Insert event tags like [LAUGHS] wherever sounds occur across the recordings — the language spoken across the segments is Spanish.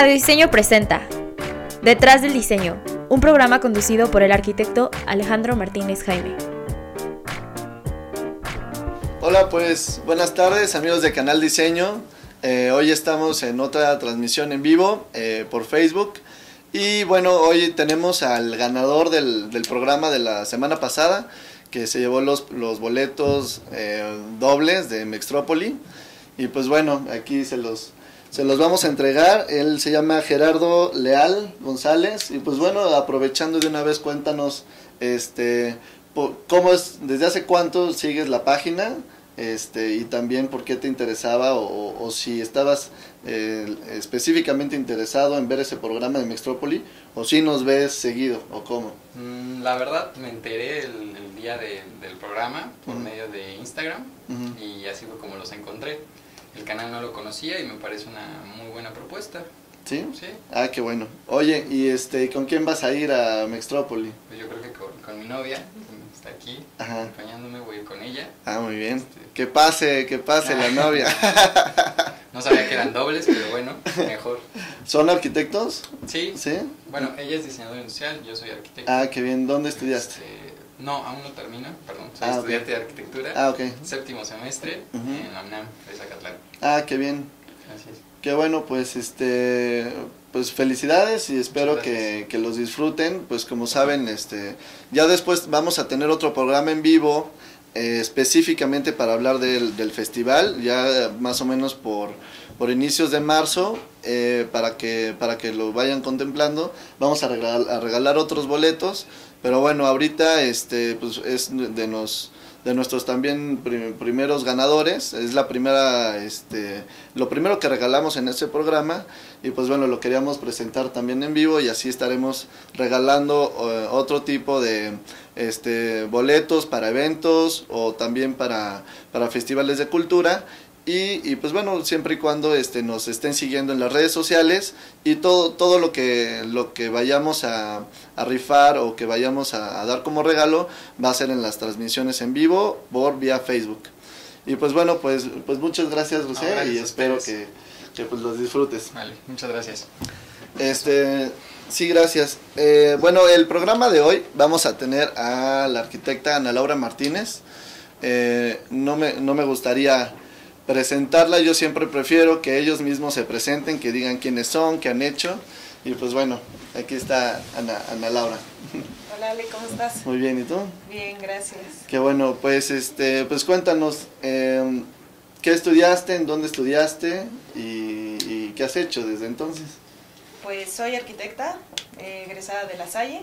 Radio Diseño presenta Detrás del Diseño, un programa conducido por el arquitecto Alejandro Martínez Jaime. Hola, pues buenas tardes amigos de Canal Diseño. Eh, hoy estamos en otra transmisión en vivo eh, por Facebook. Y bueno, hoy tenemos al ganador del, programa de la semana pasada, que se llevó los, los boletos eh, dobles de Mextrópoli. Y pues bueno, aquí se los, se los vamos a entregar. Él se llama Gerardo Leal González. Y pues bueno, aprovechando de una vez, cuéntanos este, cómo es, desde hace cuánto sigues la página este, y también por qué te interesaba o, o si estabas eh, específicamente interesado en ver ese programa de Mextrópoli o si nos ves seguido o cómo. Mm, la verdad me enteré el, el día de, del programa por uh -huh. medio de Instagram uh -huh. y así fue como los encontré. El canal no lo conocía y me parece una muy buena propuesta. ¿Sí? Sí. Ah, qué bueno. Oye, ¿y este, con quién vas a ir a Mextrópoli? Pues yo creo que con, con mi novia, que está aquí Ajá. acompañándome, voy a ir con ella. Ah, muy bien. Este... Que pase, que pase la novia. [LAUGHS] no sabía que eran dobles, pero bueno, mejor. ¿Son arquitectos? Sí. ¿Sí? Bueno, ella es diseñadora industrial, yo soy arquitecto. Ah, qué bien. ¿Dónde estudiaste? Este, no, aún no termino, perdón. Soy Ah, estudiante de arquitectura. Ah, ok. Séptimo semestre Ujú. en la UNAM, de Zacatlán. Ah, qué bien. Es. Qué bueno, pues este pues felicidades y espero que, gracias. que los disfruten. Pues como saben, este ya después vamos a tener otro programa en vivo eh, específicamente para hablar del, del festival, ya más o menos por, por inicios de marzo, eh, para, que, para que lo vayan contemplando. Vamos a regalar, a regalar otros boletos, pero bueno, ahorita este pues es de nos de nuestros también prim primeros ganadores. Es la primera, este, lo primero que regalamos en este programa y pues bueno, lo queríamos presentar también en vivo y así estaremos regalando uh, otro tipo de este, boletos para eventos o también para, para festivales de cultura. Y, y, pues bueno, siempre y cuando este, nos estén siguiendo en las redes sociales y todo, todo lo, que, lo que vayamos a, a rifar o que vayamos a, a, dar como regalo va a ser en las transmisiones en vivo por vía Facebook. Y pues bueno, pues, pues muchas gracias, José, no, gracias y espero que, que, pues los disfrutes. Vale, muchas gracias. Este, sí, gracias. Eh, bueno, el programa de hoy vamos a tener a la arquitecta Ana Laura Martínez. Eh, no, me, no me gustaría presentarla, yo siempre prefiero que ellos mismos se presenten, que digan quiénes son, qué han hecho. Y pues bueno, aquí está Ana, Ana Laura. Hola Ale, ¿cómo estás? Muy bien, ¿y tú? Bien, gracias. Qué bueno, pues este, pues cuéntanos, eh, ¿qué estudiaste, en dónde estudiaste y, y, qué has hecho desde entonces? Pues soy arquitecta, eh, egresada de La Salle,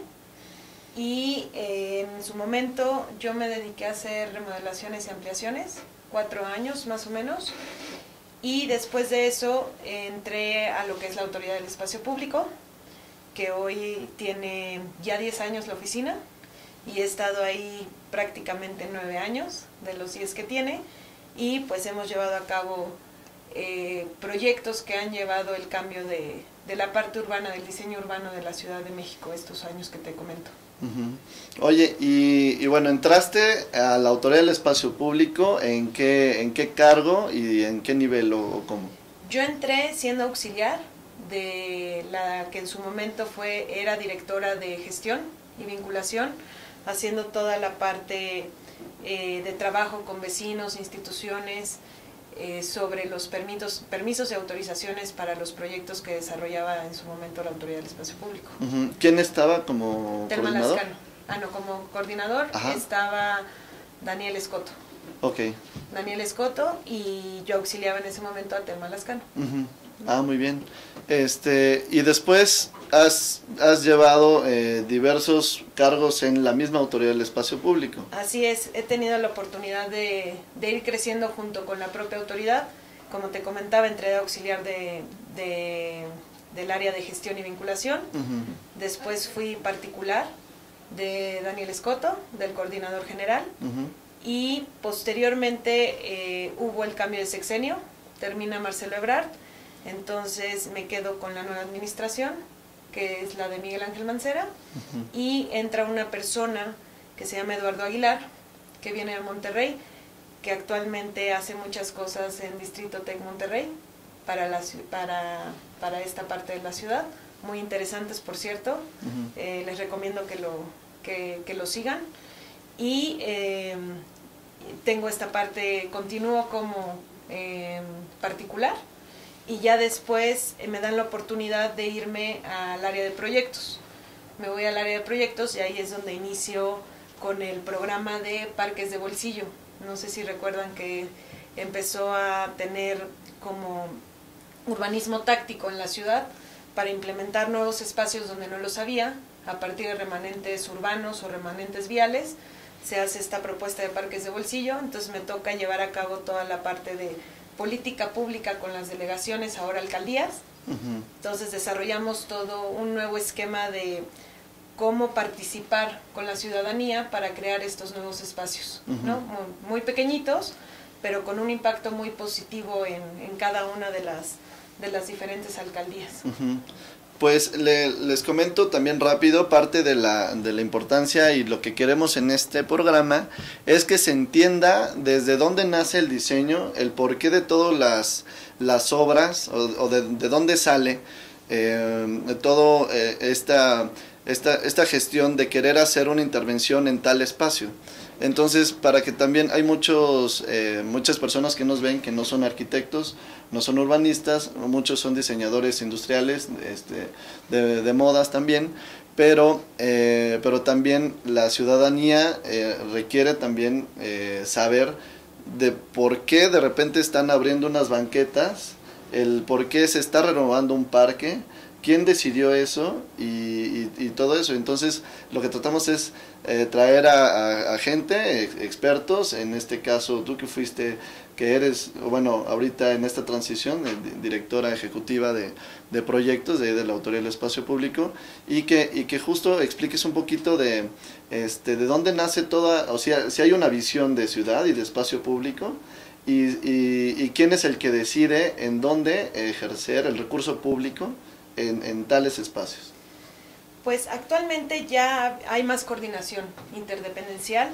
y eh, en su momento yo me dediqué a hacer remodelaciones y ampliaciones cuatro años más o menos. Y después de eso entré a lo que es la Autoridad del Espacio Público, que hoy tiene ya 10 años la oficina y he estado ahí prácticamente nueve años de los 10 que tiene y pues hemos llevado a cabo eh, proyectos que han llevado el cambio de, de la parte urbana, del diseño urbano de la Ciudad de México estos años que te comento. Uh -huh. Oye, y, y, bueno, entraste a la autoridad del espacio público, ¿en qué, en qué cargo y en qué nivel o, o, cómo? Yo entré siendo auxiliar de la que en su momento fue, era directora de gestión y vinculación, haciendo toda la parte eh, de trabajo con vecinos, instituciones, eh, sobre los permisos, permisos y autorizaciones para los proyectos que desarrollaba en su momento la Autoridad del Espacio Público. Uh -huh. ¿Quién estaba como Telma coordinador? Lascano. Ah, no, como coordinador Ajá. estaba Daniel Escoto. Ok. Daniel Escoto y yo auxiliaba en ese momento a Telma Lascano. Uh -huh. Ah, muy bien. Este, y después has, has llevado eh, diversos cargos en la misma autoridad del espacio público. Así es, he tenido la oportunidad de, de ir creciendo junto con la propia autoridad. Como te comentaba, entré de auxiliar de, de, del área de gestión y vinculación. Uh -huh. Después fui particular de Daniel Escoto, del coordinador general. Uh -huh. Y posteriormente eh, hubo el cambio de sexenio, termina Marcelo Ebrard. Entonces me quedo con la nueva administración, que es la de Miguel Ángel Mancera, uh -huh. y entra una persona que se llama Eduardo Aguilar, que viene de Monterrey, que actualmente hace muchas cosas en Distrito Tec Monterrey, para, la, para, para esta parte de la ciudad, muy interesantes por cierto, eh, les recomiendo que lo, que, que lo sigan. Y em, tengo esta parte, continúo como em, particular y ya después eh, me dan la oportunidad de irme al área de proyectos. Me voy al área de proyectos y ahí es donde inicio con el programa de parques de bolsillo. No sé si recuerdan que empezó a tener como urbanismo táctico en la ciudad para implementar nuevos espacios donde no los había, a partir de remanentes urbanos o remanentes viales, se hace esta propuesta de parques de bolsillo, entonces me toca llevar a cabo toda la parte de política pública con las delegaciones, ahora alcaldías. Entonces desarrollamos todo un nuevo esquema de cómo participar con la ciudadanía para crear estos nuevos espacios, ¿no? Muy, pequeñitos, pero con un impacto muy positivo en, en, cada una de las, de las diferentes alcaldías. Pues les comento también rápido, parte de la, de la importancia y lo que queremos en este programa es que se entienda desde dónde nace el diseño, el porqué de todas las, las obras o, de, de, dónde sale eh, todo eh, esta, esta, esta gestión de querer hacer una intervención en tal espacio. Entonces, para que también hay muchos, eh, muchas personas que nos ven que no son arquitectos, no son urbanistas, muchos son diseñadores industriales, este, de, modas también, pero, eh, pero también la ciudadanía eh, requiere también saber de por qué de repente están abriendo unas banquetas, el por qué se está renovando un parque, quién decidió eso y, y, todo eso. Entonces, lo que tratamos es eh, traer a, gente, expertos, en este caso tú que fuiste, que eres, bueno, ahorita en esta transición, directora ejecutiva de, de proyectos de, la Autoridad del Espacio Público, y que, y que justo expliques un poquito de, este, de dónde nace toda, o sea, si hay una visión de ciudad y de espacio público, y, y, y quién es el que decide en dónde ejercer el recurso público en, tales espacios? Pues actualmente ya hay más coordinación interdependencial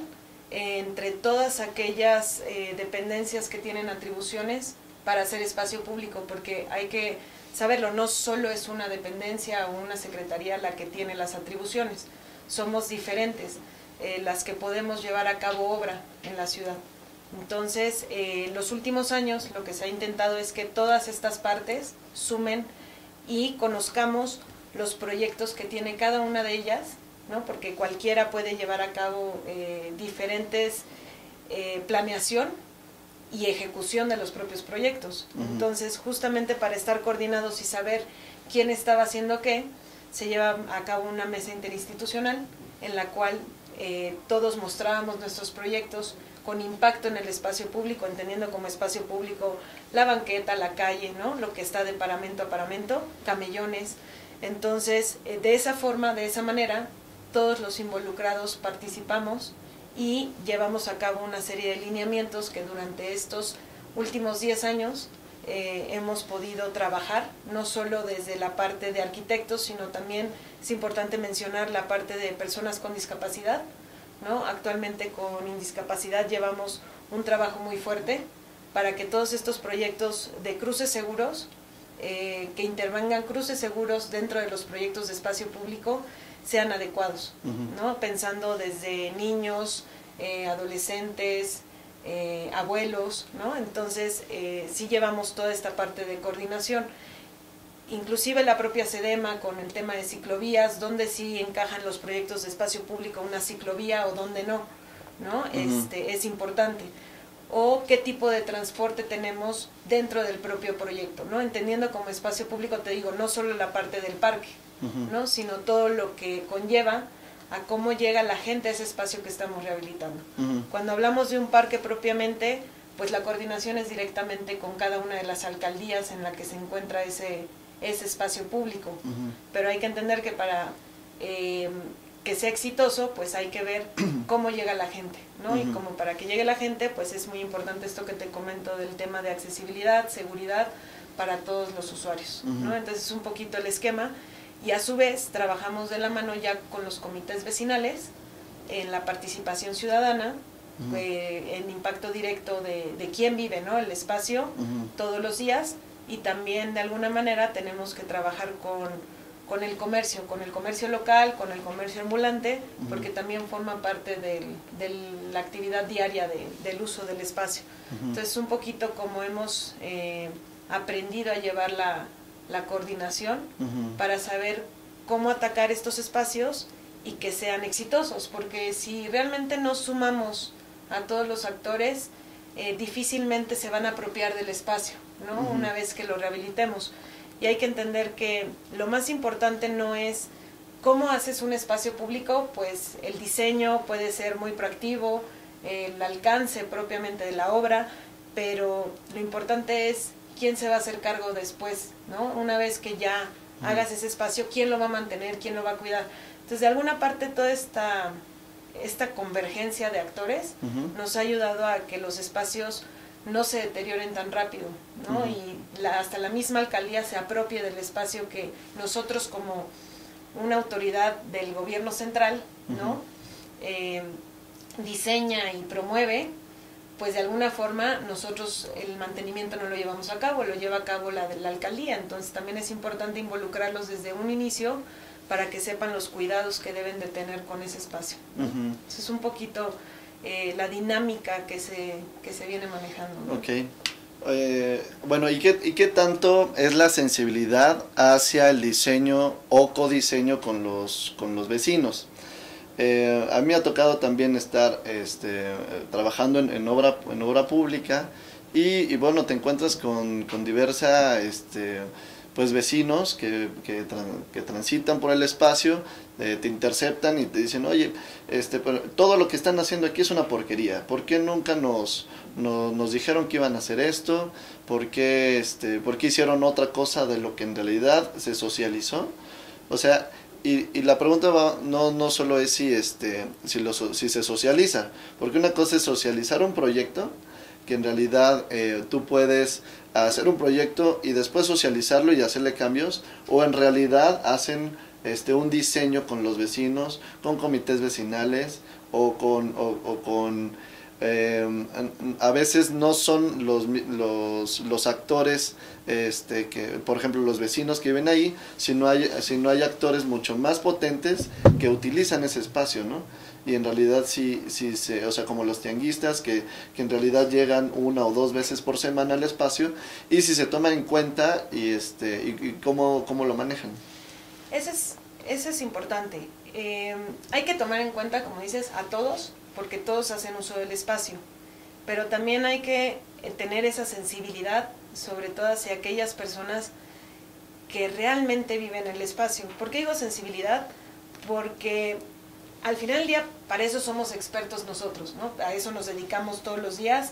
entre todas aquellas eh, dependencias que tienen atribuciones para hacer espacio público, porque hay que saberlo, no solo es una dependencia o una secretaría la que tiene las atribuciones, somos diferentes eh, las que podemos llevar a cabo obra en la ciudad. Entonces, eh, en los últimos años lo que se ha intentado es que todas estas partes sumen y conozcamos los proyectos que tiene cada una de ellas, ¿no? porque cualquiera puede llevar a cabo eh, diferentes eh, planeación y ejecución de los propios proyectos. Entonces, justamente para estar coordinados y saber quién estaba haciendo qué, se lleva a cabo una mesa interinstitucional en la cual eh, todos mostrábamos nuestros proyectos, con impacto en el espacio público, entendiendo como espacio público la banqueta, la calle, ¿no? Lo que está de paramento a paramento, camellones. Entonces, eh, de esa forma, de esa manera, todos los involucrados participamos y llevamos a cabo una serie de lineamientos que durante estos últimos 10 años eh, hemos podido trabajar, no solo desde la parte de arquitectos, sino también es importante mencionar la parte de personas con discapacidad, Actualmente con Indiscapacidad llevamos un trabajo muy fuerte para que todos estos proyectos de cruces seguros, eh, que intervengan cruces seguros dentro de los proyectos de espacio público, sean adecuados, ¿no? Pensando desde niños, eh, adolescentes, eh, abuelos, ¿no? Entonces, sí llevamos toda esta parte de coordinación inclusive la propia SEDEMA con el tema de ciclovías, donde sí encajan los proyectos de espacio público una ciclovía o donde no, ¿no? este, es importante. O qué tipo de transporte tenemos dentro del propio proyecto, ¿no? Entendiendo como espacio público, te digo, no solo la parte del parque, ¿no? Sino todo lo que conlleva a cómo llega la gente a ese espacio que estamos rehabilitando. Cuando hablamos de un parque propiamente, pues la coordinación es directamente con cada una de las alcaldías en la que se encuentra ese, ese espacio público. Pero hay que entender que para eh, que sea exitoso, pues hay que ver [CLEARS THROAT] cómo llega la gente, ¿no? Y como para que llegue la gente, pues es muy importante esto que te comento del tema de accesibilidad, seguridad para todos los usuarios, ¿no? Entonces es un poquito el esquema y a su vez trabajamos de la mano ya con los comités vecinales en la participación ciudadana, en impacto directo de, de quién vive, ¿no? El espacio todos los días y también de alguna manera tenemos que trabajar con, con el comercio, con el comercio local, con el comercio ambulante, porque también forma parte de la actividad diaria del uso del espacio. Entonces, un poquito como hemos eh, aprendido a llevar la, la coordinación para saber cómo atacar estos espacios y que sean exitosos, porque si realmente no sumamos a todos los actores, eh, difícilmente se van a apropiar del espacio, ¿no? Una vez que lo rehabilitemos. Y hay que entender que lo más importante no es cómo haces un espacio público, pues el diseño puede ser muy proactivo, el alcance propiamente de la obra, pero lo importante es quién se va a hacer cargo después, ¿no? Una vez que ya hagas ese espacio, quién lo va a mantener, quién lo va a cuidar. Entonces, de alguna parte, toda esta, esta convergencia de actores nos ha ayudado a que los espacios no se deterioren tan rápido, ¿no? Y hasta la misma alcaldía se apropie del espacio que nosotros como una autoridad del gobierno central, ¿no? Eh, diseña y promueve pues de alguna forma nosotros el mantenimiento no lo llevamos a cabo, lo lleva a cabo la de la alcaldía, entonces también es importante involucrarlos desde un inicio para que sepan los cuidados que deben de tener con ese espacio. es un poquito eh, la dinámica que se, que se viene manejando. Ok. Eh, bueno, ¿y qué, ¿y qué tanto es la sensibilidad hacia el diseño o codiseño con los, con los vecinos? Eh, a mí me ha tocado también estar este, trabajando en, obra, en obra pública y, bueno, te encuentras con, con diversa, este, pues vecinos que, que, transitan por el espacio, eh, te interceptan y te dicen, oye, este, todo lo que están haciendo aquí es una porquería, ¿por qué nunca nos, nos dijeron que iban a hacer esto? ¿Por qué, este, ¿Por qué hicieron otra cosa de lo que en realidad se socializó? O sea, y, y, la pregunta va, no, no solo es si, este, si, lo, si se socializa, porque una cosa es socializar un proyecto, que en realidad eh, tú puedes hacer un proyecto y después socializarlo y hacerle cambios, o en realidad hacen este, un diseño con los vecinos, con comités vecinales o con, o con eh, a veces no son los, los, los, actores, este, que, por ejemplo, los vecinos que viven ahí, sino hay, sino hay actores mucho más potentes que utilizan ese espacio, ¿no? Y en realidad sí, sí se, o sea, como los tianguistas que, que en realidad llegan una o dos veces por semana al espacio y si se toman en cuenta y, este, y, cómo, cómo, lo manejan. Ese es, ese es importante. Eh, hay que tomar en cuenta, como dices, a todos porque todos hacen uso del espacio. Pero también hay que eh, tener esa sensibilidad, sobre todo hacia aquellas personas que realmente viven en el espacio. ¿Por qué digo sensibilidad? Porque al final del día para eso somos expertos nosotros, ¿no? A eso nos dedicamos todos los días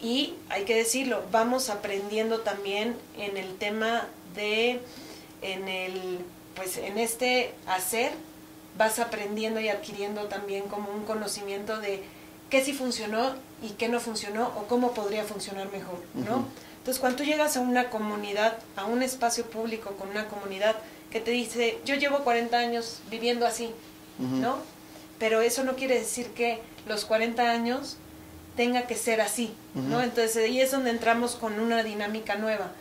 y hay que decirlo, vamos aprendiendo también en el tema de en el pues en este hacer vas aprendiendo y adquiriendo también como un conocimiento de qué sí funcionó y qué no funcionó o cómo podría funcionar mejor, ¿no? Entonces, cuando tú llegas a una comunidad, a un espacio público con una comunidad que te dice, yo llevo 40 años viviendo así, ¿no? Pero eso no quiere decir que los 40 años tenga que ser así, ¿no? Entonces, ahí es donde entramos con una dinámica nueva.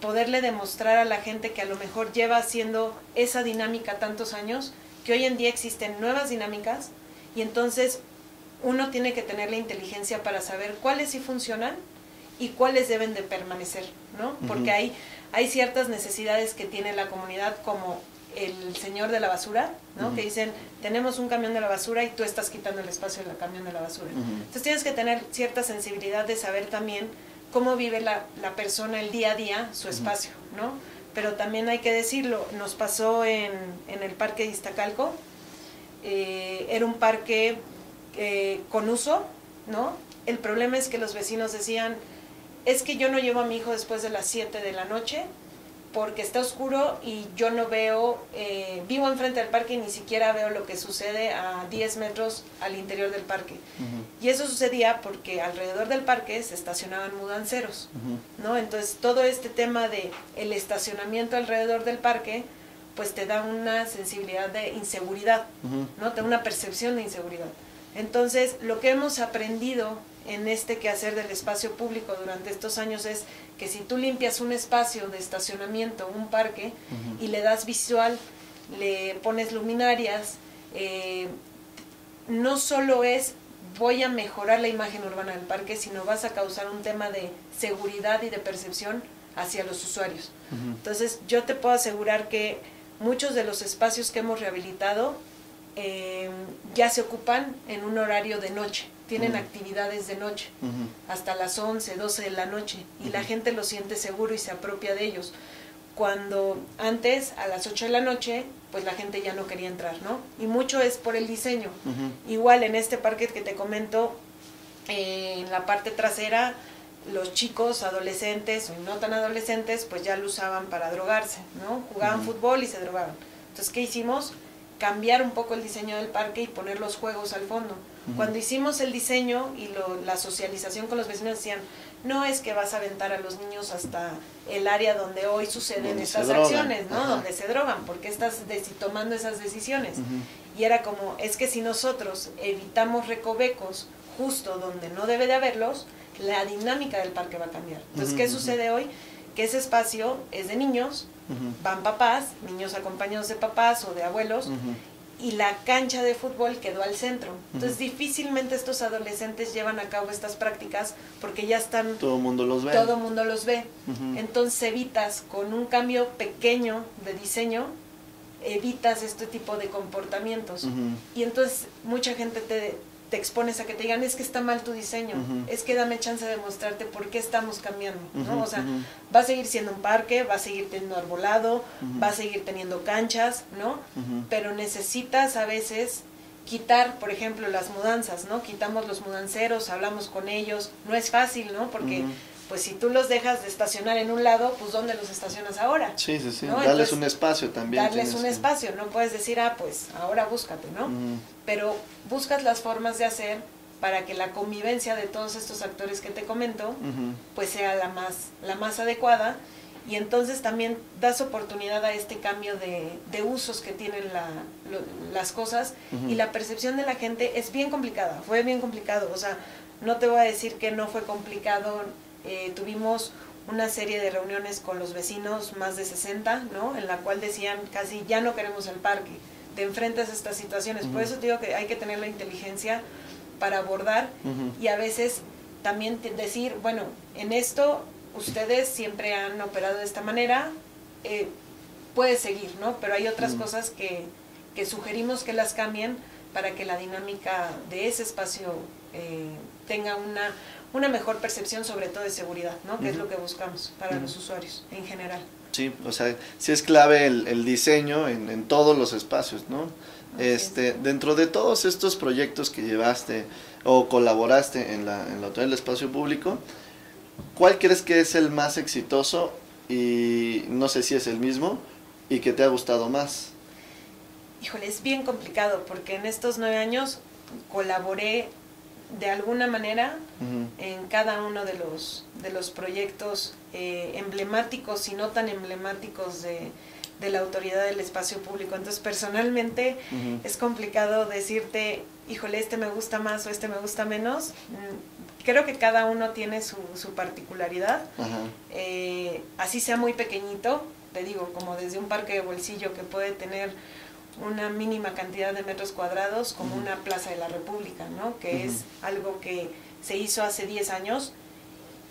Poderle demostrar a la gente que a lo mejor lleva haciendo esa dinámica tantos años, que hoy en día existen nuevas dinámicas y entonces uno tiene que tener la inteligencia para saber cuáles sí funcionan y cuáles deben de permanecer, ¿no? Porque hay, hay ciertas necesidades que tiene la comunidad como el señor de la basura, ¿no? Que dicen, tenemos un camión de la basura y tú estás quitando el espacio del camión de la basura. Entonces tienes que tener cierta sensibilidad de saber también cómo vive la, la persona el día a día, su espacio, ¿no? Pero también hay que decirlo, nos pasó en, en el parque de Iztacalco, eh, era un parque eh, con uso, ¿no? El problema es que los vecinos decían, es que yo no llevo a mi hijo después de las 7 de la noche, porque está oscuro y yo no veo, eh, vivo enfrente del parque y ni siquiera veo lo que sucede a 10 metros al interior del parque. Y eso sucedía porque alrededor del parque se estacionaban mudanceros, ¿no? Entonces todo este tema de el estacionamiento alrededor del parque, pues te da una sensibilidad de inseguridad, ¿no? Te da una percepción de inseguridad. Entonces lo que hemos aprendido en este quehacer del espacio público durante estos años es que si tú limpias un espacio de estacionamiento, un parque, y le das visual, le pones luminarias, eh, no solo es voy a mejorar la imagen urbana del parque, sino vas a causar un tema de seguridad y de percepción hacia los usuarios. Entonces, yo te puedo asegurar que muchos de los espacios que hemos rehabilitado eh, ya se ocupan en un horario de noche, tienen actividades de noche, hasta las 11, 12 de la noche, y la gente lo siente seguro y se apropia de ellos. Cuando antes, a las 8 de la noche, pues la gente ya no quería entrar, ¿no? Y mucho es por el diseño. Igual en este parque que te comento, eh, en la parte trasera, los chicos, adolescentes o no tan adolescentes, pues ya lo usaban para drogarse, ¿no? Jugaban fútbol y se drogaban. Entonces, ¿qué hicimos? Cambiar un poco el diseño del parque y poner los juegos al fondo. Cuando hicimos el diseño y lo, la socialización con los vecinos decían, no es que vas a aventar a los niños hasta el área donde hoy suceden estas acciones, ¿no? Donde se drogan, porque estás tomando esas decisiones. Y era como, es que si nosotros evitamos recovecos justo donde no debe de haberlos, la dinámica del parque va a cambiar. Entonces, ¿qué sucede hoy? Que ese espacio es de niños, van papás, niños acompañados de papás o de abuelos, y la cancha de fútbol quedó al centro. Entonces difícilmente estos adolescentes llevan a cabo estas prácticas porque ya están... Todo el mundo los ve. Todo mundo los ve. Entonces evitas con un cambio pequeño de diseño, evitas este tipo de comportamientos. Y entonces mucha gente te, te expones a que te digan, es que está mal tu diseño, es que dame chance de mostrarte por qué estamos cambiando, ¿no? O sea, va a seguir siendo un parque, va a seguir teniendo arbolado, va a seguir teniendo canchas, ¿no? Pero necesitas a veces quitar, por ejemplo, las mudanzas, ¿no? Quitamos los mudanceros, hablamos con ellos, no es fácil, ¿no? Porque pues si tú los dejas de estacionar en un lado, pues ¿dónde los estacionas ahora? Sí, sí, sí. Darles un espacio también. Darles un espacio, no puedes decir, ah, pues ahora búscate, ¿no? Pero buscas las formas de hacer para que la convivencia de todos estos actores que te comento, pues sea la más, la más adecuada y entonces también das oportunidad a este cambio de, de usos que tienen la, las cosas y la percepción de la gente es bien complicada, fue bien complicado, o sea, no te voy a decir que no fue complicado eh, tuvimos una serie de reuniones con los vecinos, más de 60, ¿no? En la cual decían casi ya no queremos el parque, te enfrentas a estas situaciones. Por eso digo que hay que tener la inteligencia para abordar y a veces también decir, bueno, en esto ustedes siempre han operado de esta manera, eh, puede seguir, ¿no? Pero hay otras cosas que, que, sugerimos que las cambien para que la dinámica de ese espacio eh, tenga una, una mejor percepción sobre todo de seguridad, ¿no? Que es lo que buscamos para los usuarios en general. Sí, o sea, sí es clave el, el diseño en, en, todos los espacios, ¿no? este, dentro de todos estos proyectos que llevaste o colaboraste en la, en la Autoridad del Espacio Público, ¿cuál crees que es el más exitoso y no sé si es el mismo y que te ha gustado más? Híjole, es bien complicado porque en estos nueve años colaboré de alguna manera en cada uno de los, de los proyectos eh, emblemáticos y no tan emblemáticos de, de, la autoridad del espacio público. Entonces, personalmente es complicado decirte, híjole, este me gusta más o este me gusta menos. Mm, creo que cada uno tiene su, su particularidad. Eh, así sea muy pequeñito, te digo, como desde un parque de bolsillo que puede tener una mínima cantidad de metros cuadrados como una plaza de la República, ¿no? Que es algo que se hizo hace 10 años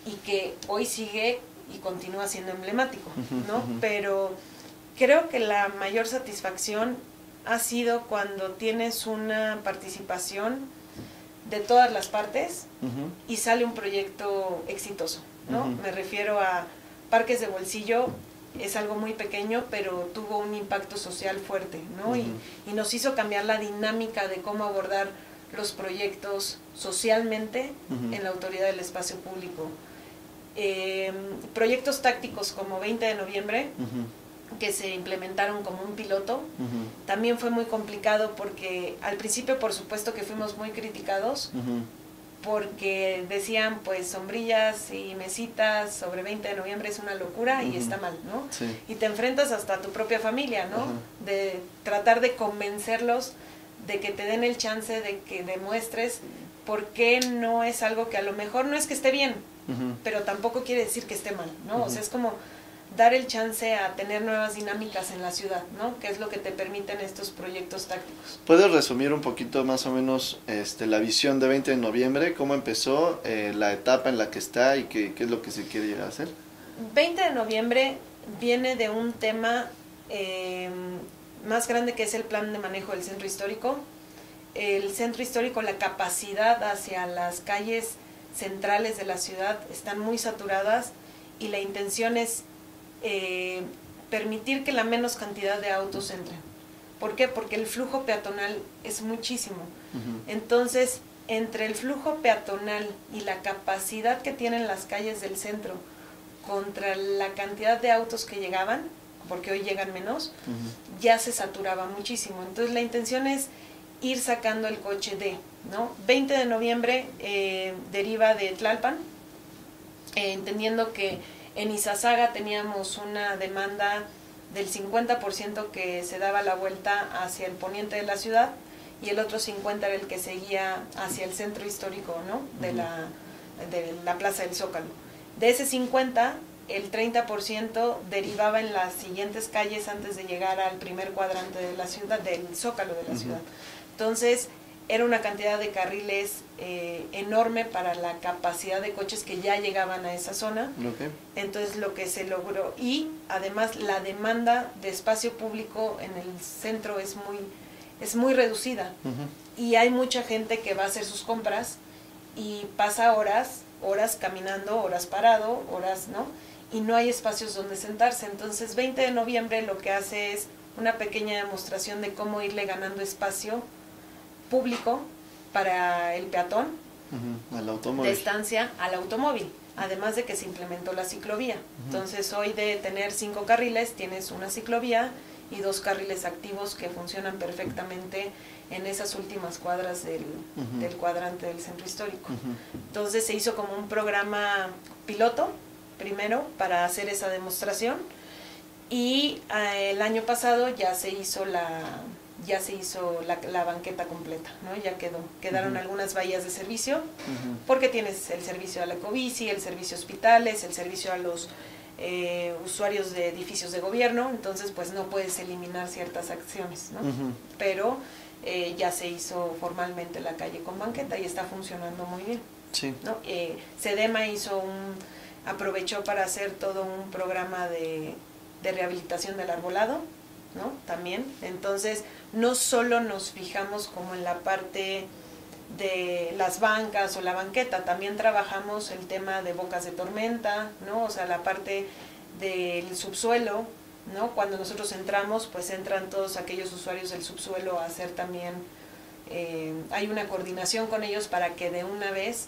y que hoy sigue y continúa siendo emblemático, ¿no? Pero creo que la mayor satisfacción ha sido cuando tienes una participación de todas las partes y sale un proyecto exitoso, ¿no? Me refiero a parques de bolsillo es algo muy pequeño, pero tuvo un impacto social fuerte, ¿no? y, nos hizo cambiar la dinámica de cómo abordar los proyectos socialmente en la autoridad del espacio público. Em, proyectos tácticos como 20 de noviembre, que se implementaron como un piloto, también fue muy complicado porque al principio por supuesto que fuimos muy criticados, porque decían pues sombrillas y mesitas sobre 20 de noviembre es una locura y está mal, ¿no? Y te enfrentas hasta a tu propia familia, ¿no? De tratar de convencerlos de que te den el chance de que demuestres ¿por qué no es algo que a lo mejor no es que esté bien, pero tampoco quiere decir que esté mal, ¿no? O sea, es como dar el chance a tener nuevas dinámicas en la ciudad, ¿no? Que es lo que te permiten estos proyectos tácticos. ¿Puedes resumir un poquito más o menos este, la visión de 20 de noviembre? ¿Cómo empezó? eh, la etapa en la que está y qué, qué es lo que se quiere llegar a hacer? 20 de noviembre viene de un tema eh, más grande que es el plan de manejo del centro histórico. El centro histórico, la capacidad hacia las calles centrales de la ciudad están muy saturadas y la intención es eh, permitir que la menos cantidad de autos entren. ¿Por qué? Porque el flujo peatonal es muchísimo. Entonces, entre el flujo peatonal y la capacidad que tienen las calles del centro contra la cantidad de autos que llegaban, porque hoy llegan menos, ya se saturaba muchísimo. Entonces, la intención es ir sacando el coche de, ¿no? 20 de noviembre eh, deriva de Tlalpan, eh, entendiendo que en Izazaga teníamos una demanda del 50% que se daba la vuelta hacia el poniente de la ciudad y el otro 50% era el que seguía hacia el centro histórico ¿no? de, la, de la Plaza del Zócalo. De ese 50%, el 30% derivaba en las siguientes calles antes de llegar al primer cuadrante de la ciudad, del Zócalo de la ciudad. Entonces, era una cantidad de carriles eh, enorme para la capacidad de coches que ya llegaban a esa zona. Ok. Entonces lo que se logró y además la demanda de espacio público en el centro es muy es muy reducida y hay mucha gente que va a hacer sus compras y pasa horas, horas caminando, horas parado, horas, ¿no? Y no hay espacios donde sentarse. Entonces 20 de noviembre lo que hace es una pequeña demostración de cómo irle ganando espacio público para el peatón. Al de estancia al automóvil, además de que se implementó la ciclovía. Entonces hoy de tener cinco carriles tienes una ciclovía y dos carriles activos que funcionan perfectamente en esas últimas cuadras del, del cuadrante del centro histórico. Entonces se hizo como un programa piloto primero para hacer esa demostración y eh, el año pasado ya se hizo la ya se hizo la, la banqueta completa, ¿no? Ya quedó. Quedaron algunas bahías de servicio porque tienes el servicio a la Ecobici, el servicio a hospitales, el servicio a los eh, usuarios de edificios de gobierno, entonces pues no puedes eliminar ciertas acciones, ¿no? Pero eh, ya se hizo formalmente la calle con banqueta y está funcionando muy bien, Sí. ¿no? Eh, Sedema hizo un, aprovechó para hacer todo un programa de, de rehabilitación del arbolado, ¿no? También, entonces no solo nos fijamos como en la parte de las bancas o la banqueta, también trabajamos el tema de bocas de tormenta, ¿no? O sea, la parte del subsuelo, ¿no? Cuando nosotros entramos, pues entran todos aquellos usuarios del subsuelo a hacer también, eh, hay una coordinación con ellos para que de una vez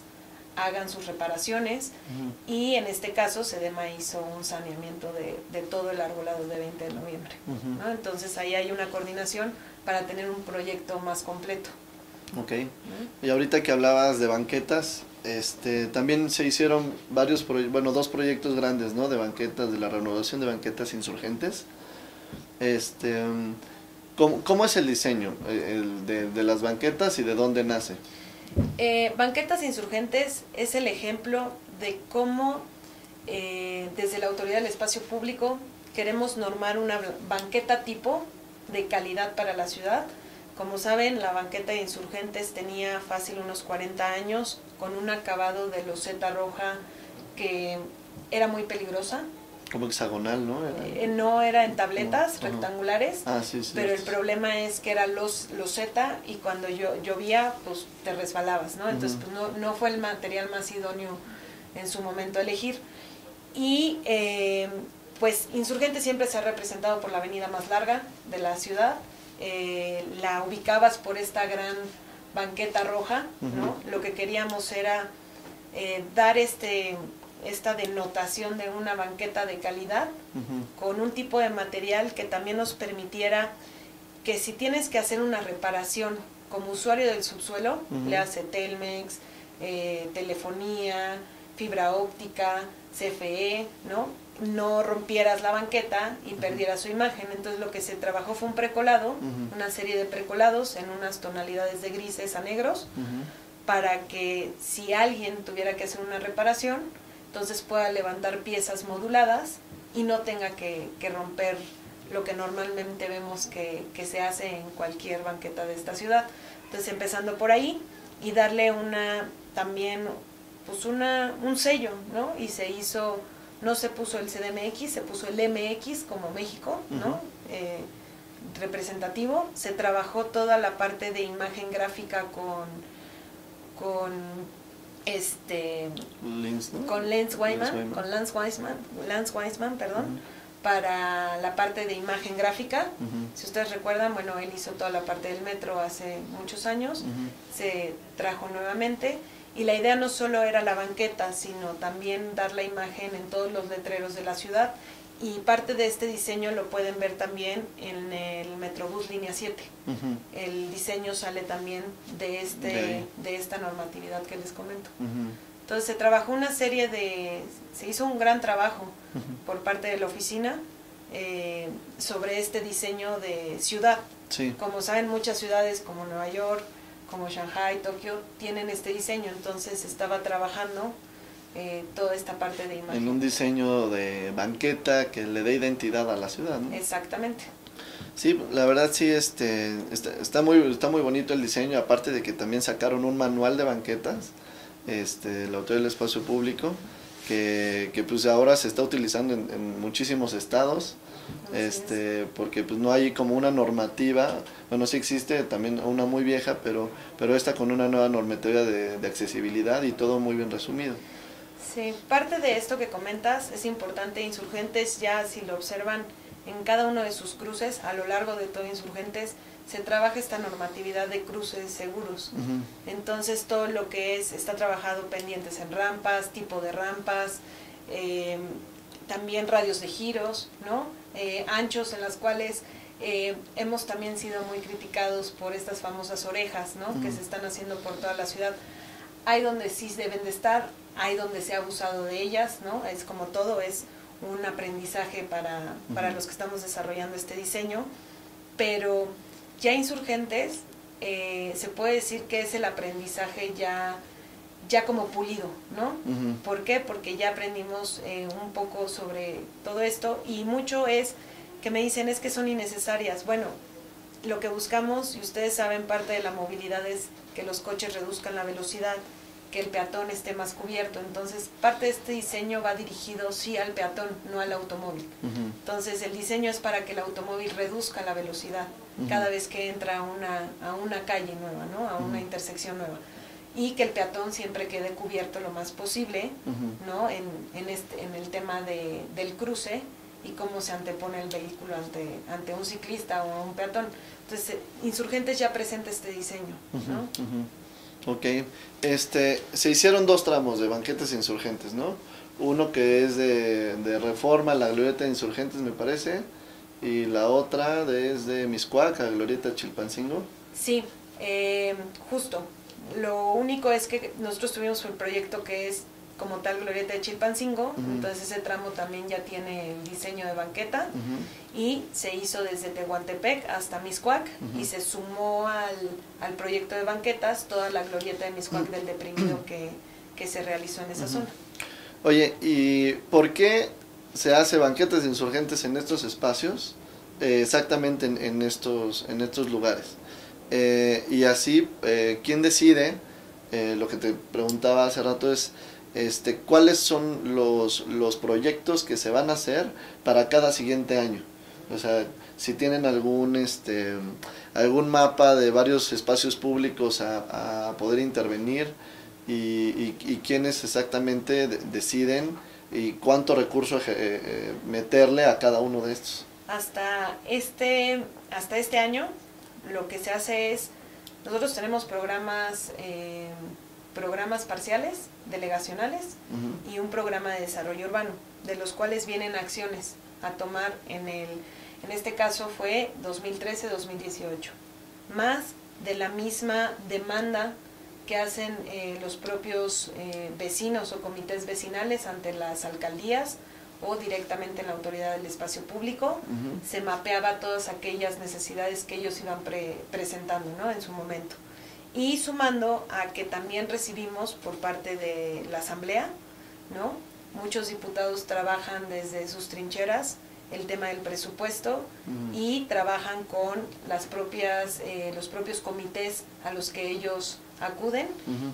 hagan sus reparaciones Ujú. y en este caso Sedema hizo un saneamiento de, de todo el arbolado de 20 de noviembre. Ujú. ¿no? Entonces ahí hay una coordinación para tener un proyecto más completo. Ok. Y ahorita que hablabas de banquetas, este, también se hicieron varios, bueno, dos proyectos grandes, ¿no? De banquetas, de la renovación de banquetas insurgentes. Este, mm, ¿cómo, cómo es el diseño eh, el de, de las banquetas y de dónde nace? Eh, Banquetas Insurgentes es el ejemplo de cómo eh, desde la Autoridad del Espacio Público queremos normar una banqueta tipo de calidad para la ciudad. Como saben, la banqueta de Insurgentes tenía fácil unos 40 años con un acabado de loseta roja que era muy peligrosa. Como hexagonal, ¿no? Era- Eh, no era en tabletas rectangulares, ah, sí, sí. pero el problema es que era los loseta y cuando yo, llovía, pues te resbalabas, ¿no? Entonces, pues no, no fue el material más idóneo en su momento a elegir. Y eh, pues Insurgente siempre se ha representado por la avenida más larga de la ciudad. Eh, la ubicabas por esta gran banqueta roja, ¿no? Lo que queríamos era eh, dar este esta denotación de una banqueta de calidad con un tipo de material que también nos permitiera que si tienes que hacer una reparación como usuario del subsuelo, Ujú. le hace Telmex, eh, telefonía, fibra óptica, CFE, ¿no? No rompieras la banqueta y perdieras su imagen. Entonces lo que se trabajó fue un precolado, una serie de precolados en unas tonalidades de grises a negros, para que si alguien tuviera que hacer una reparación, entonces pueda levantar piezas moduladas y no tenga que, que romper lo que normalmente vemos que, que, se hace en cualquier banqueta de esta ciudad. Entonces empezando por ahí y darle una también pues una, un sello, ¿no? Y se hizo, no se puso el CDMX, se puso el MX como México, ¿no? eh, representativo. Se trabajó toda la parte de imagen gráfica con, con este con Lance Wyman. con Lance Weisman, Lance Weisman, perdón, para la parte de imagen gráfica. Si ustedes recuerdan, bueno, él hizo toda la parte del metro hace muchos años, se trajo nuevamente y la idea no solo era la banqueta, sino también dar la imagen en todos los letreros de la ciudad y parte de este diseño lo pueden ver también en el Metrobús Línea 7. Ujú. El diseño sale también de, este, de esta normatividad que les comento. Entonces se trabajó una serie de, se hizo un gran trabajo por parte de la oficina eh, sobre este diseño de ciudad. Sí. Como saben, muchas ciudades como Nueva York, como Shanghai, Tokio, tienen este diseño, entonces estaba trabajando eh, toda esta parte de imagen. En un diseño de banqueta que le dé identidad a la ciudad, ¿no? Exactamente. Sí, la verdad sí, este, está, está muy, está muy bonito el diseño, aparte de que también sacaron un manual de banquetas, este, la Autoridad del Espacio Público, que, que pues ahora se está utilizando en, en muchísimos estados, Así este, porque pues no hay como una normativa, bueno sí existe también una muy vieja, pero, pero esta con una nueva normativa de, de accesibilidad y todo muy bien resumido. Sí, parte de esto que comentas es importante. Insurgentes ya, si lo observan en cada uno de sus cruces, a lo largo de todo Insurgentes, se trabaja esta normatividad de cruces seguros. Entonces todo lo que es, está trabajado pendientes en rampas, tipo de rampas, eh, también radios de giros, ¿no? Eh, anchos en las cuales eh, hemos también sido muy criticados por estas famosas orejas, ¿no? Que se están haciendo por toda la ciudad. Hay donde sí deben de estar, hay donde se ha abusado de ellas, ¿no? Es como todo, es un aprendizaje para, para los que estamos desarrollando este diseño, pero ya insurgentes eh, se puede decir que es el aprendizaje ya, ya como pulido, ¿no? ¿Por qué? Porque ya aprendimos eh, un poco sobre todo esto y mucho es que me dicen es que son innecesarias. Bueno, lo que buscamos, y ustedes saben, parte de la movilidad es que los coches reduzcan la velocidad, que el peatón esté más cubierto. Entonces, parte de este diseño va dirigido sí al peatón, no al automóvil. Entonces, el diseño es para que el automóvil reduzca la velocidad cada vez que entra a una, a una calle nueva, ¿no? a una intersección nueva. Y que el peatón siempre quede cubierto lo más posible. ¿no? en, en, este, en el tema de, del cruce y cómo se antepone el vehículo ante, ante un ciclista o un peatón. Entonces, eh, Insurgentes ya presenta este diseño. ¿no? Ok, este, se hicieron dos tramos de banquetes insurgentes, ¿no? Uno que es de, de Reforma, la Glorieta de Insurgentes, me parece, y la otra desde Miscuac, a Glorieta Chilpancingo. Sí, eh, justo. Lo único es que nosotros tuvimos el proyecto que es como tal Glorieta de Chilpancingo, entonces ese tramo también ya tiene el diseño de banqueta y se hizo desde Tehuantepec hasta Miscuac y se sumó al, al proyecto de banquetas toda la glorieta de Miscuac del deprimido que, que se realizó en esa zona. Oye, ¿y por qué se hace banquetes de insurgentes en estos espacios? Eh, exactamente en, en estos, en estos lugares. Eh, y así, eh, ¿quién decide? Lo que te preguntaba hace rato es, este, ¿cuáles son los, los proyectos que se van a hacer para cada siguiente año? O sea, si tienen algún, este, algún mapa de varios espacios públicos a, a poder intervenir y, y, y quiénes exactamente de- deciden y cuánto recurso eh, eh, meterle a cada uno de estos. Hasta este, hasta este año lo que se hace es, nosotros tenemos programas, eh, programas parciales, delegacionales, y un programa de desarrollo urbano, de los cuales vienen acciones a tomar en el, en este caso fue 2013-2018, más de la misma demanda que hacen eh, los propios eh, vecinos o comités vecinales ante las alcaldías o directamente en la autoridad del espacio público, se mapeaba todas aquellas necesidades que ellos iban pre- presentando ¿no? en su momento. Y sumando a que también recibimos por parte de la Asamblea, ¿no? Muchos diputados trabajan desde sus trincheras el tema del presupuesto y trabajan con las propias, eh, los propios comités a los que ellos acuden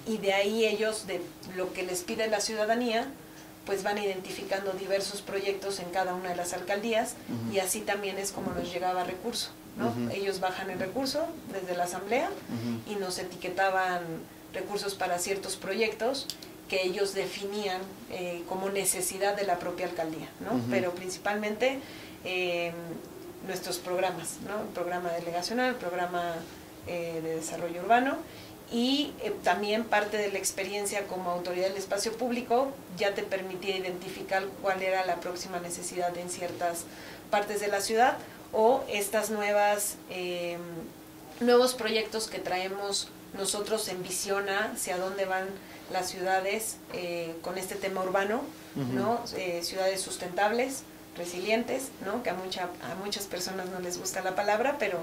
y de ahí ellos, de lo que les pide la ciudadanía, pues van identificando diversos proyectos en cada una de las alcaldías y así también es como nos llegaba recurso. ¿No? Ellos bajan el recurso desde la asamblea y nos etiquetaban recursos para ciertos proyectos que ellos definían eh, como necesidad de la propia alcaldía, ¿no? Pero principalmente eh, nuestros programas, ¿no? El programa delegacional, el programa eh, de desarrollo urbano y también parte de la experiencia como autoridad del espacio público ya te permitía identificar cuál era la próxima necesidad en ciertas partes de la ciudad o estas nuevas nuevos proyectos que traemos nosotros en visión hacia dónde van las ciudades eh, con este tema urbano, ¿no? Eh, ciudades sustentables, resilientes, ¿no? Que a, mucha, a muchas personas no les gusta la palabra, pero,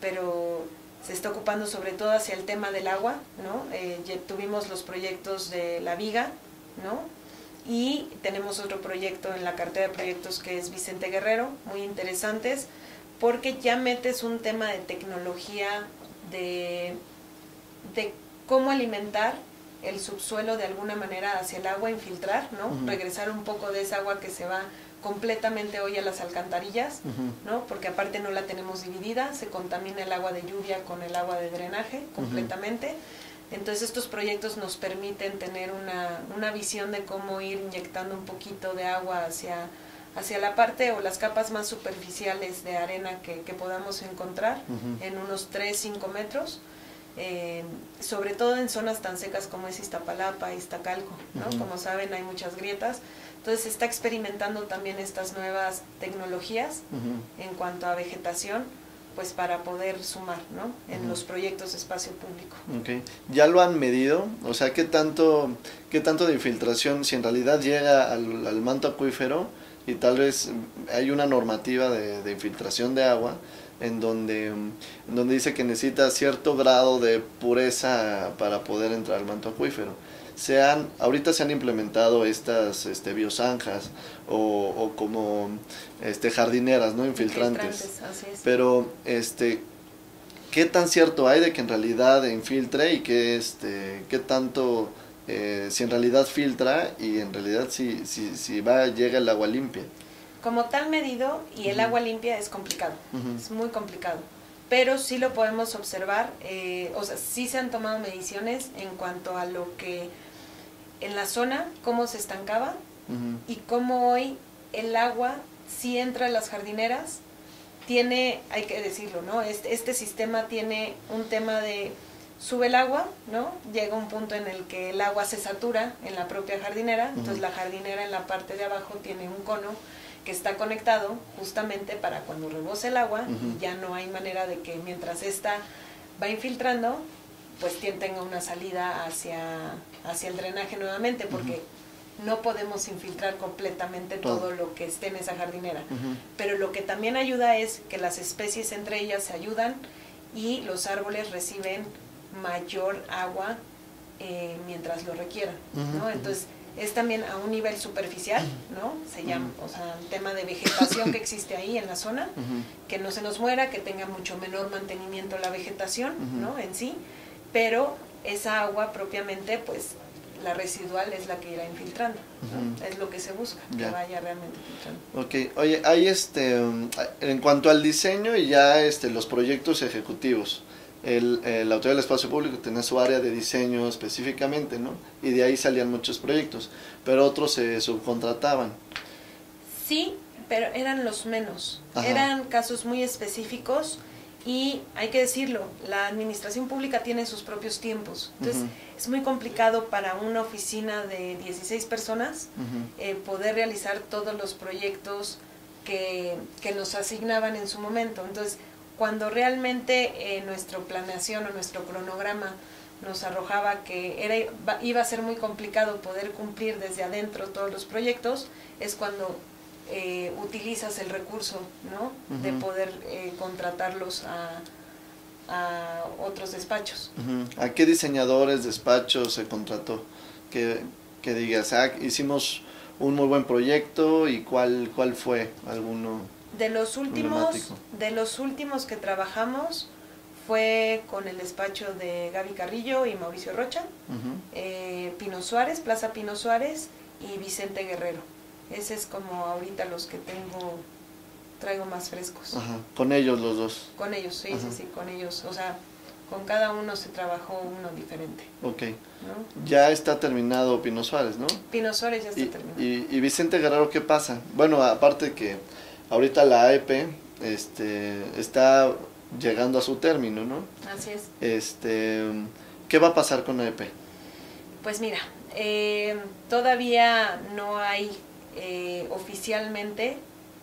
pero se está ocupando sobre todo hacia el tema del agua, ¿no? Eh, tuvimos los proyectos de La Viga, ¿no? Y tenemos otro proyecto en la cartera de proyectos que es Vicente Guerrero, muy interesantes, porque ya metes un tema de tecnología, de, de cómo alimentar el subsuelo de alguna manera hacia el agua, infiltrar, ¿no? Regresar un poco de esa agua que se va completamente hoy a las alcantarillas, ¿no? Porque aparte no la tenemos dividida, se contamina el agua de lluvia con el agua de drenaje completamente. Entonces estos proyectos nos permiten tener una, una visión de cómo ir inyectando un poquito de agua hacia, hacia la parte o las capas más superficiales de arena que, que podamos encontrar en unos 3-5 metros eh, sobre todo en zonas tan secas como es Iztapalapa, Iztacalco, ¿no? Como saben, hay muchas grietas. Entonces se está experimentando también estas nuevas tecnologías en cuanto a vegetación, pues para poder sumar, ¿no? En los proyectos de espacio público. Okay. ¿Ya lo han medido? O sea, ¿qué tanto, qué tanto de infiltración, si en realidad llega al, al manto acuífero y tal vez hay una normativa de, de infiltración de agua, en donde, donde dice que necesita cierto grado de pureza para poder entrar al manto acuífero. Se han, ahorita se han implementado estas este, biozanjas o, o como este, jardineras, ¿no? Infiltrantes. Pero, este, ¿qué tan cierto hay de que en realidad infiltre y qué, este, qué tanto, eh, si en realidad filtra y en realidad si, si, si va, llega el agua limpia? como tal medido y el agua limpia es complicado, es muy complicado. Pero sí lo podemos observar, eh, o sea, sí se han tomado mediciones en cuanto a lo que en la zona, cómo se estancaba y cómo hoy el agua sí entra a las jardineras, tiene, hay que decirlo, ¿no? Este, este sistema tiene un tema de sube el agua, ¿no? Llega un punto en el que el agua se satura en la propia jardinera, entonces la jardinera en la parte de abajo tiene un cono que está conectado justamente para cuando rebose el agua y ya no hay manera de que mientras esta va infiltrando, pues tenga una salida hacia, hacia el drenaje nuevamente, porque no podemos infiltrar completamente todo. lo que esté en esa jardinera. Pero lo que también ayuda es que las especies entre ellas se ayudan y los árboles reciben mayor agua eh, mientras lo requieran. ¿no? Entonces, es también a un nivel superficial, ¿no? Se llama, o sea, el tema de vegetación que existe ahí en la zona, que no se nos muera, que tenga mucho menor mantenimiento la vegetación, ¿no? En sí, pero esa agua propiamente, pues la residual es la que irá infiltrando, es lo que se busca, que vaya realmente infiltrando. Ok, oye, hay este, en cuanto al diseño y ya este, los proyectos ejecutivos, el, la Autoridad del Espacio Público tenía su área de diseño específicamente, ¿no? Y de ahí salían muchos proyectos, pero otros se subcontrataban. Sí, pero eran los menos. Eran casos muy específicos y hay que decirlo, la administración pública tiene sus propios tiempos. Entonces, es muy complicado para una oficina de 16 personas eh, poder realizar todos los proyectos que, que nos asignaban en su momento. Entonces, cuando realmente eh, nuestra planeación o nuestro cronograma nos arrojaba que era, iba a ser muy complicado poder cumplir desde adentro todos los proyectos, es cuando eh, utilizas el recurso ¿no? de poder eh, contratarlos a, a otros despachos. ¿A qué diseñadores, despachos se contrató? Que, que digas, ah, hicimos un muy buen proyecto y cuál, cuál fue alguno. De los últimos, de los últimos que trabajamos fue con el despacho de Gaby Carrillo y Mauricio Rocha, eh, Pino Suárez, Plaza Pino Suárez y Vicente Guerrero. Ese es como ahorita los que tengo, traigo más frescos. Ajá. Con ellos los dos. Con ellos, sí, Ajá. sí, sí, con ellos. O sea, con cada uno se trabajó uno diferente, Ok. ¿no? Ya está terminado Pino Suárez, ¿no? Pino Suárez ya está Y, terminado. y, y Vicente Guerrero, ¿qué pasa? Bueno, aparte que ahorita la AEP este, está llegando a su término, ¿no? Así es. Este, ¿Qué va a pasar con AEP? Pues mira, eh, todavía no hay eh, oficialmente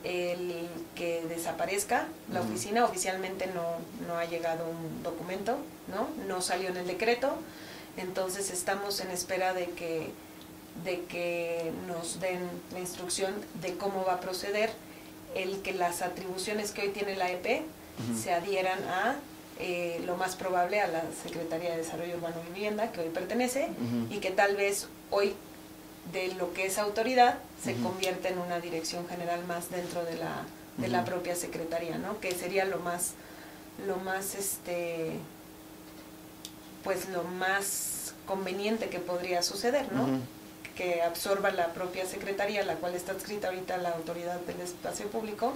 el que desaparezca la oficina, oficialmente no, no ha llegado un documento, ¿no? No salió en el decreto, entonces estamos en espera de que, de que nos den la instrucción de cómo va a proceder el que las atribuciones que hoy tiene la EP se adhieran a eh, lo más probable a la Secretaría de Desarrollo Urbano y Vivienda que hoy pertenece y que tal vez hoy de lo que es autoridad se Ujú. convierta en una dirección general más dentro de la de la propia secretaría, ¿no? Que sería lo más lo más este pues lo más conveniente que podría suceder, ¿no? Que absorba la propia secretaría, la cual está adscrita ahorita la autoridad del espacio público,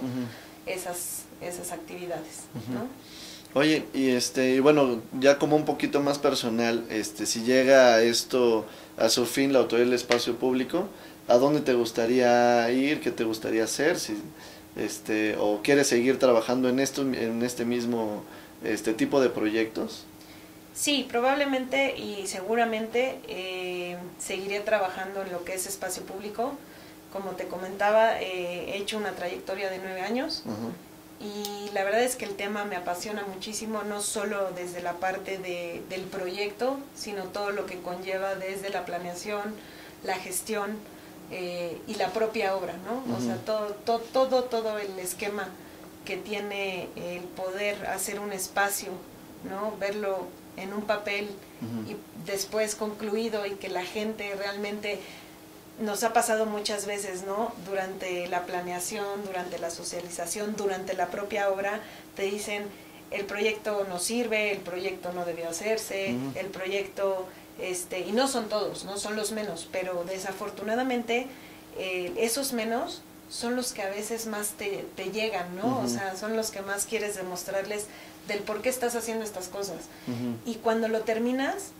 esas esas actividades. ¿no? Oye, y este, y bueno, ya como un poquito más personal, este, si llega esto a su fin, la autoridad del espacio público, ¿a dónde te gustaría ir? ¿Qué te gustaría hacer? Si, este, o quieres seguir trabajando en esto, en este mismo, este tipo de proyectos? Sí, probablemente y seguramente eh, seguiré trabajando en lo que es espacio público. Como te comentaba, eh, he hecho una trayectoria de nueve años. Y la verdad es que el tema me apasiona muchísimo, no solo desde la parte de, del proyecto, sino todo lo que conlleva desde la planeación, la gestión eh, y la propia obra, ¿no? O sea, todo, todo, todo, todo el esquema que tiene el poder hacer un espacio, ¿no? Verlo en un papel y después concluido y que la gente realmente nos ha pasado muchas veces, ¿no? Durante la planeación, durante la socialización, durante la propia obra, te dicen el proyecto no sirve, el proyecto no debió hacerse, el proyecto, este, y no son todos, no son los menos, pero desafortunadamente eh, esos menos son los que a veces más te, te llegan, ¿no? O sea, son los que más quieres demostrarles del por qué estás haciendo estas cosas. Y cuando lo terminas,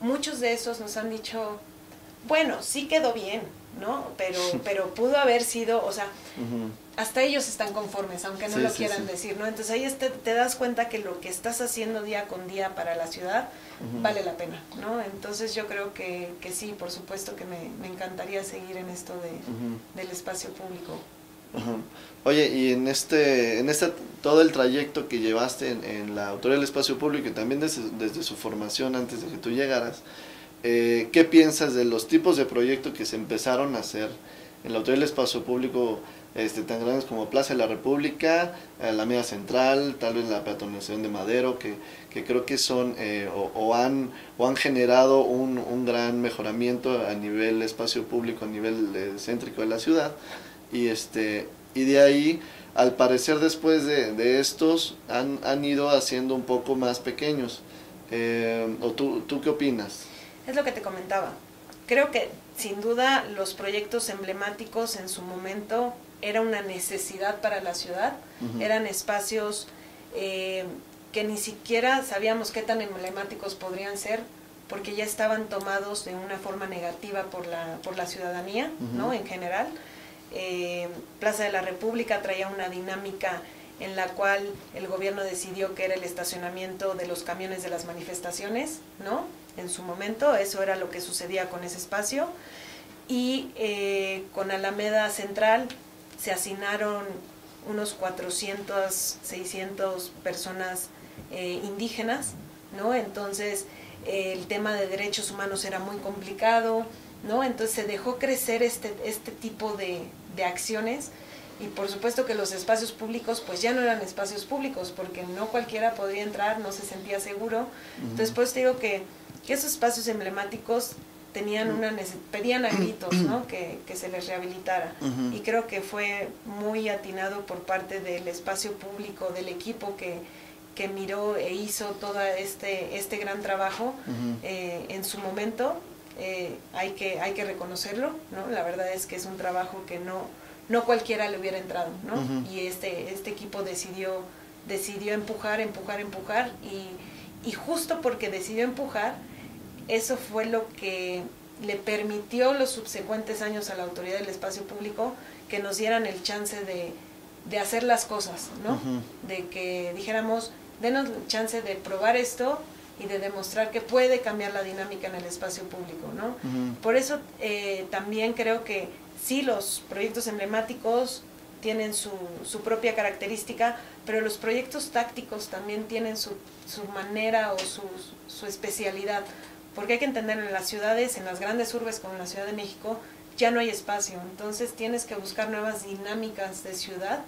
muchos de esos nos han dicho, bueno, sí quedó bien, ¿no? Pero, pero pudo haber sido, o sea, hasta ellos están conformes, aunque no Sí, lo quieran sí. decir, ¿no? Entonces ahí este- te das cuenta que lo que estás haciendo día con día para la ciudad vale la pena, ¿no? Entonces yo creo que, que sí, por supuesto que me, me encantaría seguir en esto de, del espacio público. Oye, y en este, en este, todo el trayecto que llevaste en, en la Autoridad del Espacio Público y también desde, desde su formación antes de que tú llegaras, eh, ¿qué piensas de los tipos de proyectos que se empezaron a hacer en la Autoridad del Espacio Público este, tan grandes como Plaza de la República, eh, la Media Central, tal vez la peatonalización de Madero, que, que creo que son eh, o, o han, o han generado un, un gran mejoramiento a nivel espacio público, a nivel eh, céntrico de la ciudad? y este y de ahí al parecer después de, de estos han, han ido haciendo un poco más pequeños Eh, o tú, tú qué opinas Es lo que te comentaba. Creo que sin duda los proyectos emblemáticos en su momento era una necesidad para la ciudad, eran espacios eh, que ni siquiera sabíamos qué tan emblemáticos podrían ser porque ya estaban tomados de una forma negativa por la, por la ciudadanía. ¿no? En general. Eh, Plaza de la República traía una dinámica en la cual el gobierno decidió que era el estacionamiento de los camiones de las manifestaciones, ¿no? En su momento, eso era lo que sucedía con ese espacio. Y eh, con Alameda Central se asignaron unos 400, 600 personas eh, indígenas, ¿no? Entonces, eh, el tema de derechos humanos era muy complicado, ¿no? Entonces se dejó crecer este, este tipo de, de acciones y por supuesto que los espacios públicos pues ya no eran espacios públicos porque no cualquiera podría entrar, no se sentía seguro. Entonces pues digo que, que esos espacios emblemáticos tenían una pedían a gritos ¿no? que, que se les rehabilitara. Y creo que fue muy atinado por parte del espacio público del equipo que, que miró e hizo todo este este gran trabajo eh, en su momento. Eh, hay que hay que reconocerlo no la verdad es que es un trabajo que no no cualquiera le hubiera entrado no y este este equipo decidió decidió empujar empujar empujar y, y justo porque decidió empujar eso fue lo que le permitió los subsecuentes años a la autoridad del espacio público que nos dieran el chance de, de hacer las cosas, ¿no? De que dijéramos, denos el chance de probar esto y de demostrar que puede cambiar la dinámica en el espacio público, ¿no? Por eso eh, también creo que sí los proyectos emblemáticos tienen su, su propia característica, pero los proyectos tácticos también tienen su, su manera o su, su especialidad porque hay que entender en las ciudades, en las grandes urbes como en la Ciudad de México, ya no hay espacio, entonces tienes que buscar nuevas dinámicas de ciudad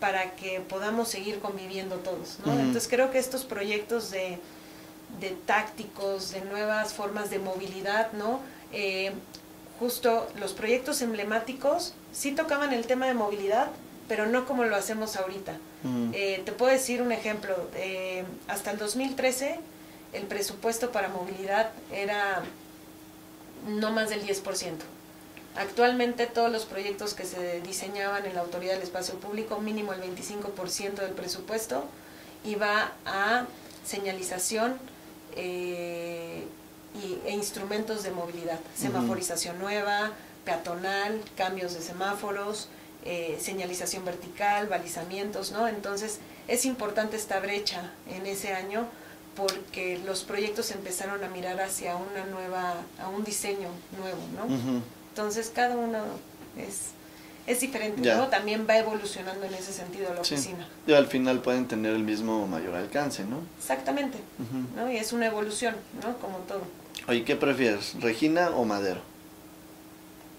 para que podamos seguir conviviendo todos, ¿no? Entonces creo que estos proyectos de, de, tácticos, de nuevas formas de movilidad, ¿no? Eh, justo los proyectos emblemáticos sí tocaban el tema de movilidad, pero no como lo hacemos ahorita. Eh, te puedo decir un ejemplo, eh, hasta el 2013 el presupuesto para movilidad era no más del 10%. Actualmente todos los proyectos que se diseñaban en la Autoridad del Espacio Público, mínimo el 25% del presupuesto, iba a señalización eh, y, e instrumentos de movilidad, semaforización nueva, peatonal, cambios de semáforos, eh, señalización vertical, balizamientos, ¿no? Entonces es importante esta brecha en ese año porque los proyectos empezaron a mirar hacia una nueva, a un diseño nuevo, ¿no? Entonces cada uno es, es diferente, ¿no? También va evolucionando en ese sentido la oficina. Y al final pueden tener el mismo mayor alcance, ¿no? Exactamente, ¿no? Y es una evolución, ¿no? Como todo. Oye, ¿qué prefieres, Regina o Madero?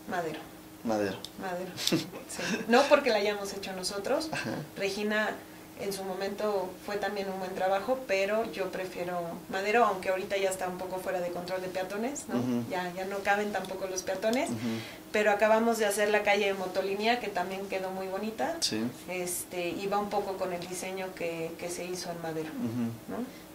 Madero. Madero. Madero. Sí. [LAUGHS] No porque la hayamos hecho nosotros. Regina en su momento fue también un buen trabajo, pero yo prefiero Madero, aunque ahorita ya está un poco fuera de control de peatones, ¿no? ya, ya no caben tampoco los peatones, pero acabamos de hacer la calle de Motolínea, que también quedó muy bonita, sí. este, y va un poco con el diseño que, que se hizo en Madero, ¿no?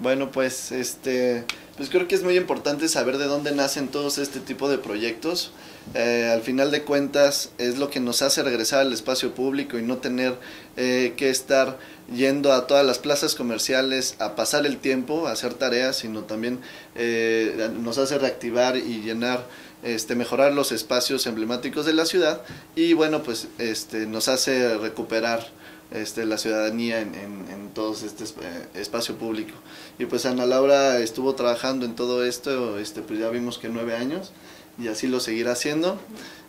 Bueno, pues este, pues creo que es muy importante saber de dónde nacen todos este tipo de proyectos. Eh, al final de cuentas es lo que nos hace regresar al espacio público y no tener eh, que estar yendo a todas las plazas comerciales a pasar el tiempo, a hacer tareas, sino también eh, nos hace reactivar y llenar, este, mejorar los espacios emblemáticos de la ciudad y bueno, pues este, nos hace recuperar este, la ciudadanía en, en, todo este eh, espacio público. Y pues Ana Laura estuvo trabajando en todo esto, este, pues ya vimos que nueve años y así lo seguirá haciendo.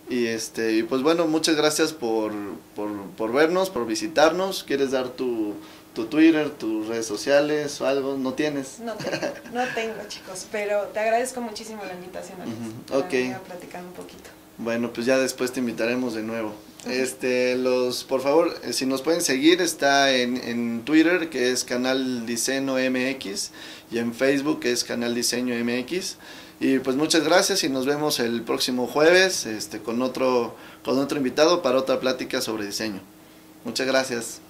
Y, este, y pues bueno, muchas gracias por, por, por vernos, por visitarnos. ¿Quieres dar tu, tu Twitter, tus redes sociales o algo? ¿No tienes? No tengo, no tengo chicos, pero te agradezco muchísimo la invitación. a a platicar un poquito. Bueno, pues ya después te invitaremos de nuevo. Este, los, por favor, eh, si nos pueden seguir, está en, en Twitter, que es Canal Diseño MX, y en Facebook, que es Canal Diseño MX. Y pues muchas gracias y nos vemos el próximo jueves este, con, otro, con otro invitado para otra plática sobre diseño. Muchas gracias.